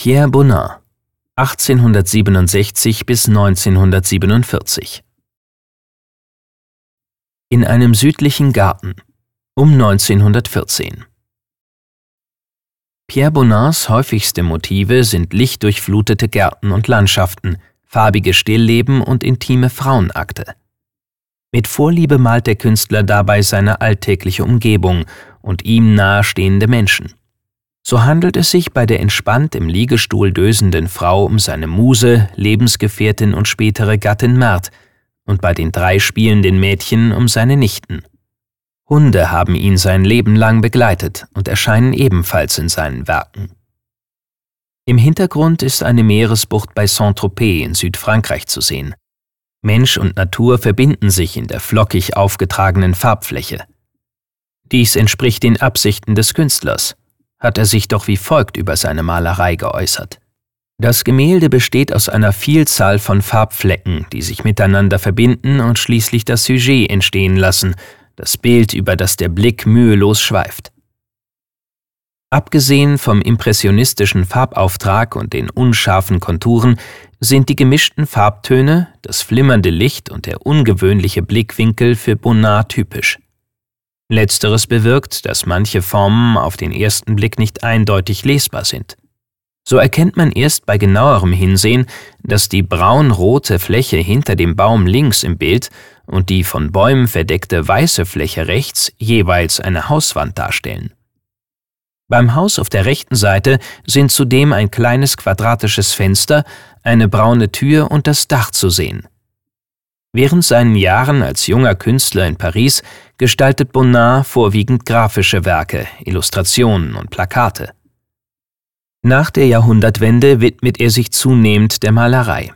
Pierre Bonnat 1867 bis 1947 In einem südlichen Garten um 1914 Pierre Bonnats häufigste Motive sind lichtdurchflutete Gärten und Landschaften, farbige Stillleben und intime Frauenakte. Mit Vorliebe malt der Künstler dabei seine alltägliche Umgebung und ihm nahestehende Menschen. So handelt es sich bei der entspannt im Liegestuhl dösenden Frau um seine Muse, Lebensgefährtin und spätere Gattin Mert und bei den drei spielenden Mädchen um seine Nichten. Hunde haben ihn sein Leben lang begleitet und erscheinen ebenfalls in seinen Werken. Im Hintergrund ist eine Meeresbucht bei Saint-Tropez in Südfrankreich zu sehen. Mensch und Natur verbinden sich in der flockig aufgetragenen Farbfläche. Dies entspricht den Absichten des Künstlers hat er sich doch wie folgt über seine Malerei geäußert. Das Gemälde besteht aus einer Vielzahl von Farbflecken, die sich miteinander verbinden und schließlich das Sujet entstehen lassen, das Bild, über das der Blick mühelos schweift. Abgesehen vom impressionistischen Farbauftrag und den unscharfen Konturen sind die gemischten Farbtöne, das flimmernde Licht und der ungewöhnliche Blickwinkel für Bonnard typisch. Letzteres bewirkt, dass manche Formen auf den ersten Blick nicht eindeutig lesbar sind. So erkennt man erst bei genauerem Hinsehen, dass die braun-rote Fläche hinter dem Baum links im Bild und die von Bäumen verdeckte weiße Fläche rechts jeweils eine Hauswand darstellen. Beim Haus auf der rechten Seite sind zudem ein kleines quadratisches Fenster, eine braune Tür und das Dach zu sehen. Während seinen Jahren als junger Künstler in Paris gestaltet Bonnard vorwiegend grafische Werke, Illustrationen und Plakate. Nach der Jahrhundertwende widmet er sich zunehmend der Malerei.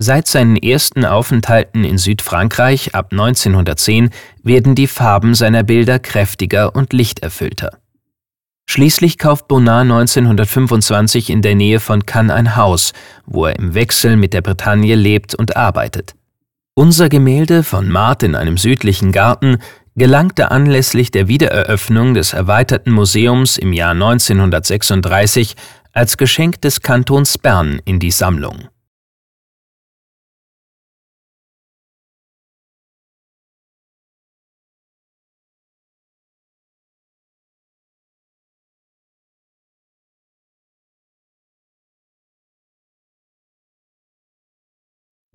Seit seinen ersten Aufenthalten in Südfrankreich ab 1910 werden die Farben seiner Bilder kräftiger und lichterfüllter. Schließlich kauft Bonnard 1925 in der Nähe von Cannes ein Haus, wo er im Wechsel mit der Bretagne lebt und arbeitet. Unser Gemälde von Mart in einem südlichen Garten gelangte anlässlich der Wiedereröffnung des erweiterten Museums im Jahr 1936 als Geschenk des Kantons Bern in die Sammlung